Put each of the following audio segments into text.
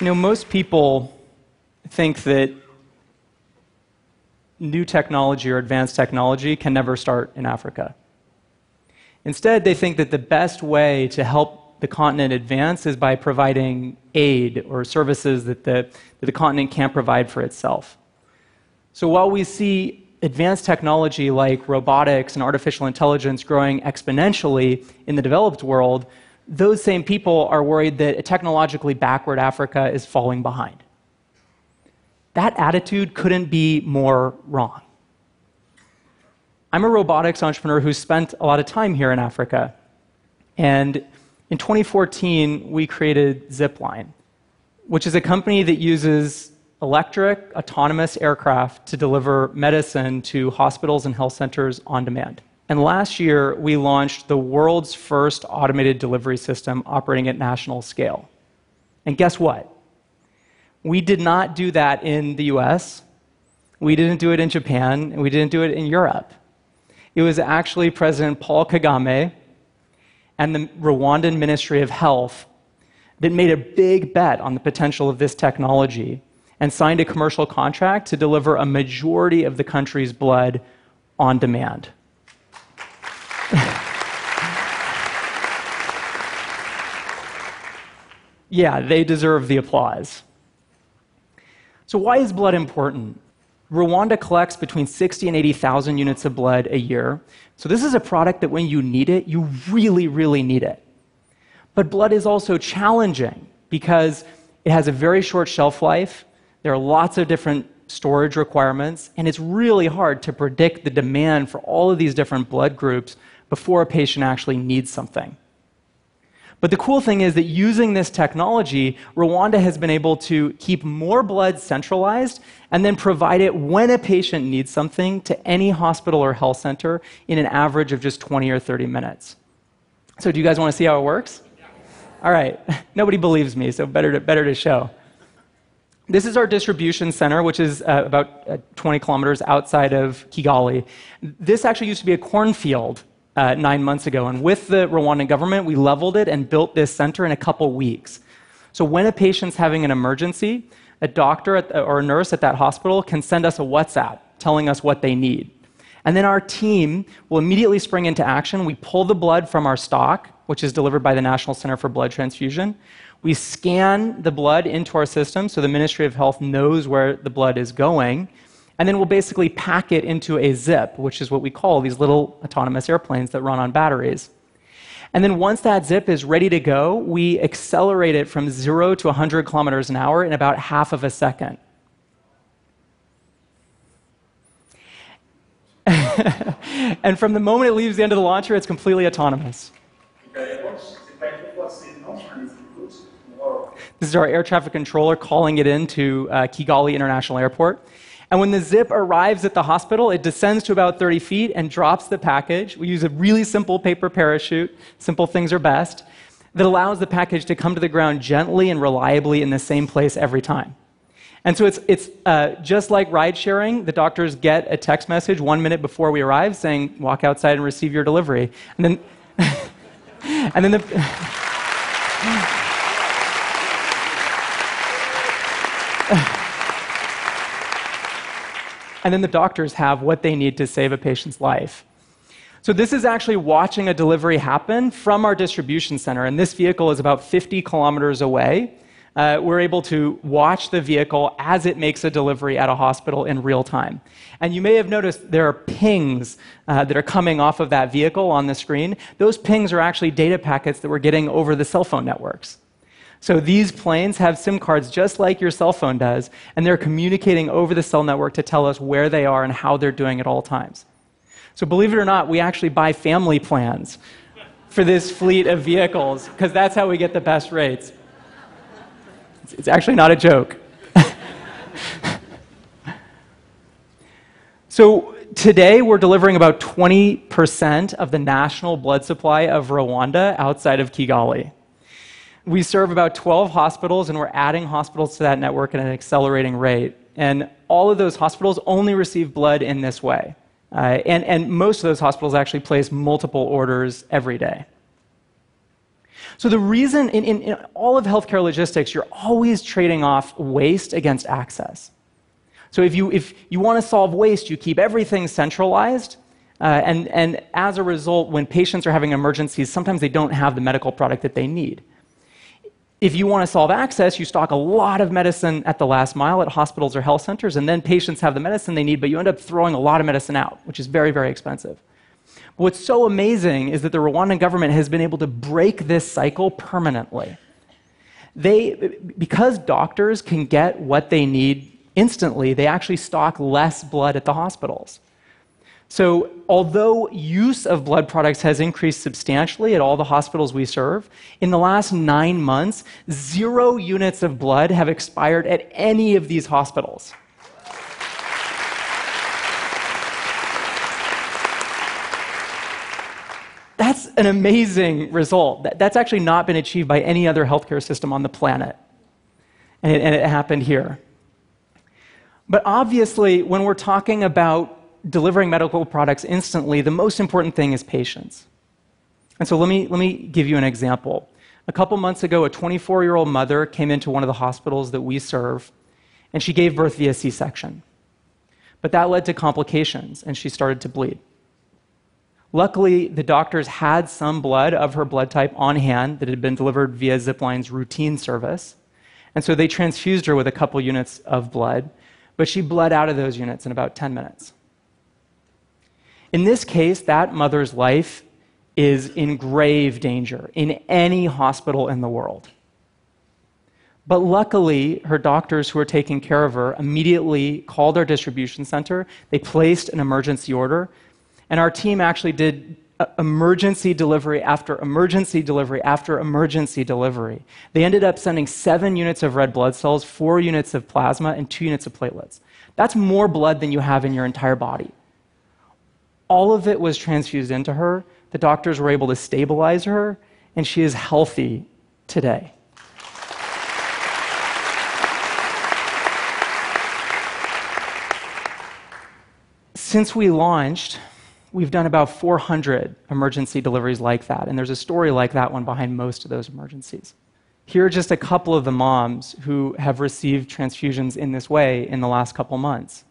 You know, most people think that new technology or advanced technology can never start in Africa. Instead, they think that the best way to help the continent advance is by providing aid or services that the, that the continent can't provide for itself. So while we see advanced technology like robotics and artificial intelligence growing exponentially in the developed world, those same people are worried that a technologically backward Africa is falling behind. That attitude couldn't be more wrong. I'm a robotics entrepreneur who spent a lot of time here in Africa. And in 2014, we created Zipline, which is a company that uses electric, autonomous aircraft to deliver medicine to hospitals and health centers on demand. And last year, we launched the world's first automated delivery system operating at national scale. And guess what? We did not do that in the US, we didn't do it in Japan, and we didn't do it in Europe. It was actually President Paul Kagame and the Rwandan Ministry of Health that made a big bet on the potential of this technology and signed a commercial contract to deliver a majority of the country's blood on demand. Yeah, they deserve the applause. So, why is blood important? Rwanda collects between 60 and 80,000 units of blood a year. So, this is a product that when you need it, you really, really need it. But blood is also challenging because it has a very short shelf life. There are lots of different storage requirements, and it's really hard to predict the demand for all of these different blood groups before a patient actually needs something. But the cool thing is that using this technology, Rwanda has been able to keep more blood centralized and then provide it when a patient needs something to any hospital or health center in an average of just 20 or 30 minutes. So, do you guys want to see how it works? All right. Nobody believes me, so better to, better to show. This is our distribution center, which is uh, about uh, 20 kilometers outside of Kigali. This actually used to be a cornfield uh, nine months ago, and with the Rwandan government, we leveled it and built this center in a couple weeks. So when a patient's having an emergency, a doctor the, or a nurse at that hospital can send us a WhatsApp telling us what they need. And then our team will immediately spring into action. We pull the blood from our stock, which is delivered by the National Center for Blood Transfusion. We scan the blood into our system so the Ministry of Health knows where the blood is going. And then we'll basically pack it into a zip, which is what we call these little autonomous airplanes that run on batteries. And then once that zip is ready to go, we accelerate it from zero to 100 kilometers an hour in about half of a second. and from the moment it leaves the end of the launcher, it's completely autonomous. This is our air traffic controller calling it into uh, Kigali International Airport. And when the zip arrives at the hospital, it descends to about 30 feet and drops the package. We use a really simple paper parachute, simple things are best, that allows the package to come to the ground gently and reliably in the same place every time. And so it's, it's uh, just like ride sharing. The doctors get a text message one minute before we arrive saying, walk outside and receive your delivery. And then, and then the. and then the doctors have what they need to save a patient's life. So, this is actually watching a delivery happen from our distribution center, and this vehicle is about 50 kilometers away. Uh, we're able to watch the vehicle as it makes a delivery at a hospital in real time. And you may have noticed there are pings uh, that are coming off of that vehicle on the screen. Those pings are actually data packets that we're getting over the cell phone networks. So these planes have SIM cards just like your cell phone does, and they're communicating over the cell network to tell us where they are and how they're doing at all times. So believe it or not, we actually buy family plans for this fleet of vehicles because that's how we get the best rates. It's actually not a joke. so today we're delivering about 20% of the national blood supply of Rwanda outside of Kigali we serve about 12 hospitals, and we're adding hospitals to that network at an accelerating rate. And all of those hospitals only receive blood in this way. Uh, and, and most of those hospitals actually place multiple orders every day. So, the reason in, in, in, all of healthcare logistics, you're always trading off waste against access. So, if you, if you want to solve waste, you keep everything centralized. Uh, and, and as a result, when patients are having emergencies, sometimes they don't have the medical product that they need. If you want to solve access, you stock a lot of medicine at the last mile at hospitals or health centers, and then patients have the medicine they need, but you end up throwing a lot of medicine out, which is very, very expensive. What's so amazing is that the Rwandan government has been able to break this cycle permanently. They, because doctors can get what they need instantly, they actually stock less blood at the hospitals. So, although use of blood products has increased substantially at all the hospitals we serve, in the last nine months, zero units of blood have expired at any of these hospitals. That's an amazing result. That's actually not been achieved by any other healthcare system on the planet. And it, and it happened here. But obviously, when we're talking about delivering medical products instantly, the most important thing is patients. And so let me, let me give you an example. A couple months ago, a 24 year old mother came into one of the hospitals that we serve, and she gave birth via C section. But that led to complications, and she started to bleed. Luckily, the doctors had some blood of her blood type on hand that had been delivered via Zipline's routine service. And so they transfused her with a couple units of blood, but she bled out of those units in about 10 minutes. In this case, that mother's life is in grave danger in any hospital in the world. But luckily, her doctors who were taking care of her immediately called our distribution center. They placed an emergency order. And our team actually did uh, emergency delivery after emergency delivery after emergency delivery. They ended up sending seven units of red blood cells, four units of plasma, and two units of platelets. That's more blood than you have in your entire body. All of it was transfused into her. The doctors were able to stabilize her, and she is healthy today. Since we launched, we've done about 400 emergency deliveries like that, and there's a story like that one behind most of those emergencies. Here are just a couple of the moms who have received transfusions in this way in the last couple months.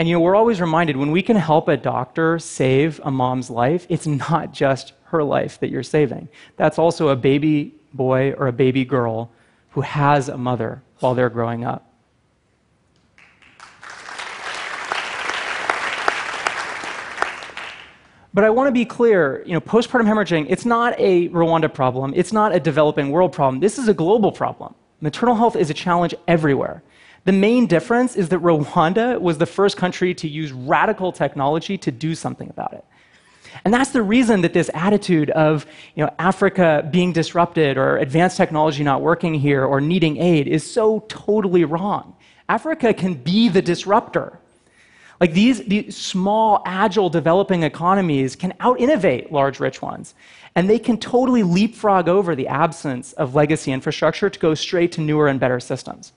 And you know, we're always reminded when we can help a doctor save a mom's life, it's not just her life that you're saving. That's also a baby boy or a baby girl who has a mother while they're growing up. But I want to be clear, you know, postpartum hemorrhaging, it's not a Rwanda problem. It's not a developing world problem. This is a global problem. Maternal health is a challenge everywhere. The main difference is that Rwanda was the first country to use radical technology to do something about it. And that's the reason that this attitude of you know, Africa being disrupted or advanced technology not working here or needing aid is so totally wrong. Africa can be the disruptor. Like these, these small, agile, developing economies can out innovate large, rich ones. And they can totally leapfrog over the absence of legacy infrastructure to go straight to newer and better systems.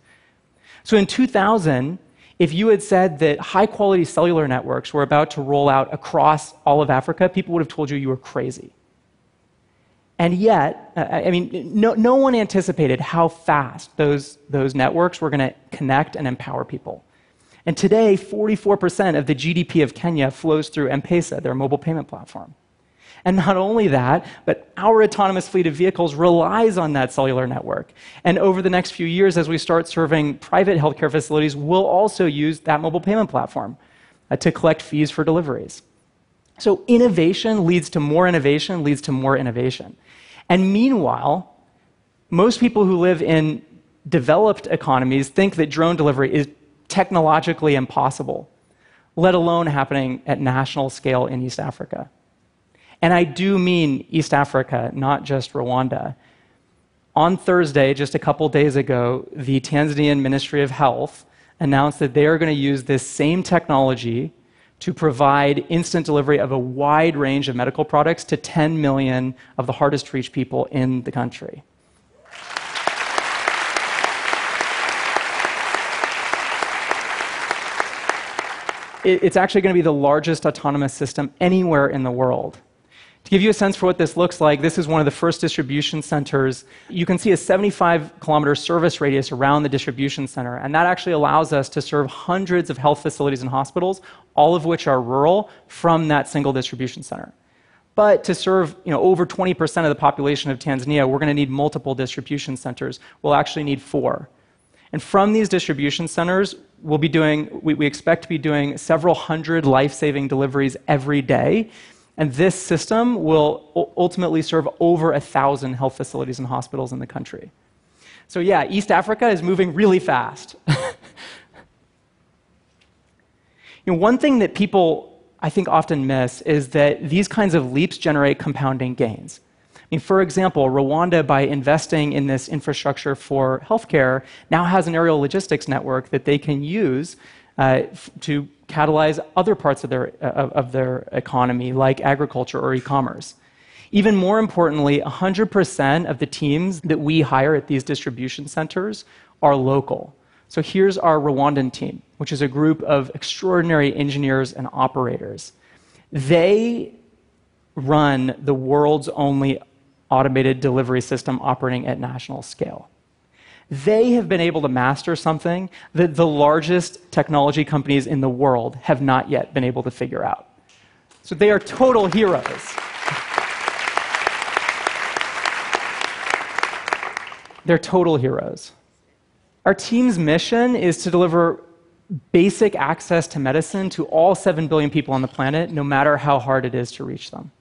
So in 2000, if you had said that high quality cellular networks were about to roll out across all of Africa, people would have told you you were crazy. And yet, uh, I mean, no, no one anticipated how fast those, those networks were going to connect and empower people. And today, 44% of the GDP of Kenya flows through M Pesa, their mobile payment platform. And not only that, but our autonomous fleet of vehicles relies on that cellular network. And over the next few years, as we start serving private healthcare facilities, we'll also use that mobile payment platform uh, to collect fees for deliveries. So innovation leads to more innovation, leads to more innovation. And meanwhile, most people who live in developed economies think that drone delivery is technologically impossible, let alone happening at national scale in East Africa. And I do mean East Africa, not just Rwanda. On Thursday, just a couple days ago, the Tanzanian Ministry of Health announced that they are going to use this same technology to provide instant delivery of a wide range of medical products to 10 million of the hardest to reach people in the country. It's actually going to be the largest autonomous system anywhere in the world. Give you a sense for what this looks like, this is one of the first distribution centers. You can see a 75 kilometer service radius around the distribution center, and that actually allows us to serve hundreds of health facilities and hospitals, all of which are rural, from that single distribution center. But to serve you know, over 20% of the population of Tanzania, we're going to need multiple distribution centers. We'll actually need four. And from these distribution centers, we'll be doing, we, we expect to be doing several hundred life saving deliveries every day. And this system will ultimately serve over a thousand health facilities and hospitals in the country. So, yeah, East Africa is moving really fast. you know, one thing that people I think often miss is that these kinds of leaps generate compounding gains. I mean, for example, Rwanda, by investing in this infrastructure for healthcare, now has an aerial logistics network that they can use uh, to catalyze other parts of their, of their economy, like agriculture or e commerce. Even more importantly, 100% of the teams that we hire at these distribution centers are local. So here's our Rwandan team, which is a group of extraordinary engineers and operators. They run the world's only automated delivery system operating at national scale. They have been able to master something that the largest technology companies in the world have not yet been able to figure out. So they are total heroes. They're total heroes. Our team's mission is to deliver basic access to medicine to all 7 billion people on the planet, no matter how hard it is to reach them.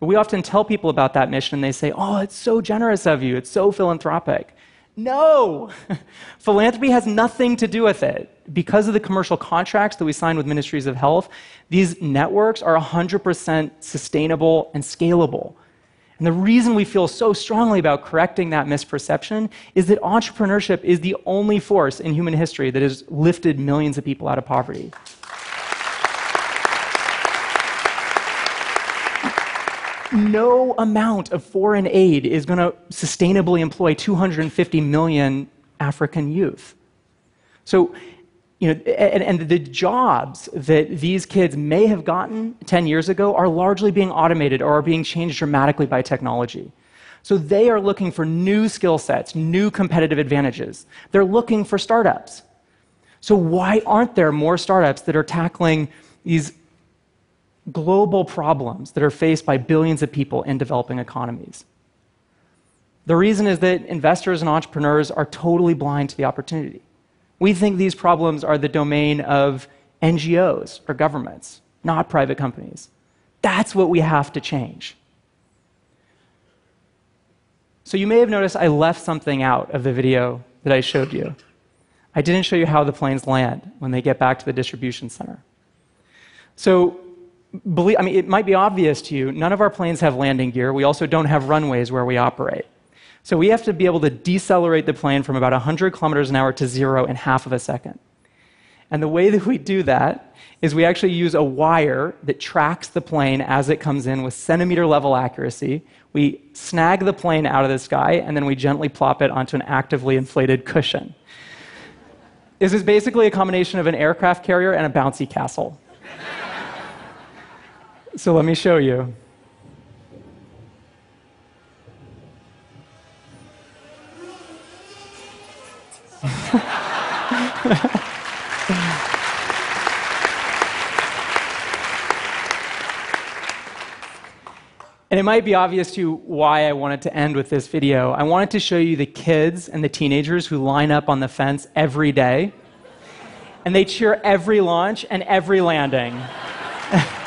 But we often tell people about that mission, and they say, Oh, it's so generous of you, it's so philanthropic. No! Philanthropy has nothing to do with it. Because of the commercial contracts that we sign with ministries of health, these networks are 100% sustainable and scalable. And the reason we feel so strongly about correcting that misperception is that entrepreneurship is the only force in human history that has lifted millions of people out of poverty. No amount of foreign aid is going to sustainably employ 250 million African youth. So you know, and, and, the jobs that these kids may have gotten 10 years ago are largely being automated or are being changed dramatically by technology. So they are looking for new skill sets, new competitive advantages. They're looking for startups. So why aren't there more startups that are tackling these global problems that are faced by billions of people in developing economies? The reason is that investors and entrepreneurs are totally blind to the opportunity. We think these problems are the domain of NGOs or governments, not private companies. That's what we have to change. So you may have noticed I left something out of the video that I showed you. I didn't show you how the planes land when they get back to the distribution center. So, believe, I mean, it might be obvious to you, none of our planes have landing gear. We also don't have runways where we operate. So we have to be able to decelerate the plane from about 100 kilometers an hour to zero in half of a second. And the way that we do that is we actually use a wire that tracks the plane as it comes in with centimeter level accuracy. We snag the plane out of the sky and then we gently plop it onto an actively inflated cushion. This is basically a combination of an aircraft carrier and a bouncy castle. So let me show you. And it might be obvious to you why I wanted to end with this video. I wanted to show you the kids and the teenagers who line up on the fence every day, and they cheer every launch and every landing.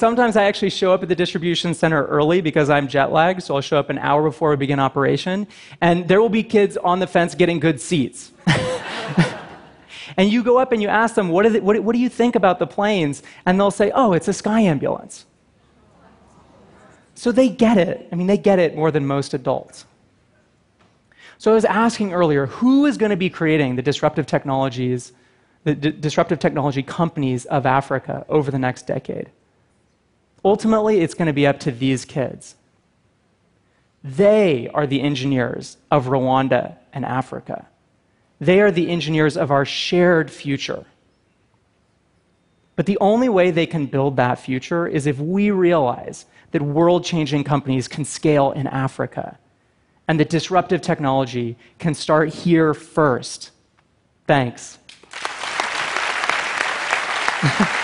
Sometimes I actually show up at the distribution center early because I'm jet lagged, so I'll show up an hour before we begin operation, and there will be kids on the fence getting good seats. and you go up and you ask them, what, they, what, what do you think about the planes? And they'll say, oh, it's a sky ambulance. So they get it. I mean, they get it more than most adults. So I was asking earlier, who is going to be creating the disruptive technologies, the disruptive technology companies of Africa over the next decade? Ultimately, it's going to be up to these kids. They are the engineers of Rwanda and Africa. They are the engineers of our shared future. But the only way they can build that future is if we realize that world changing companies can scale in Africa and that disruptive technology can start here first. Thanks.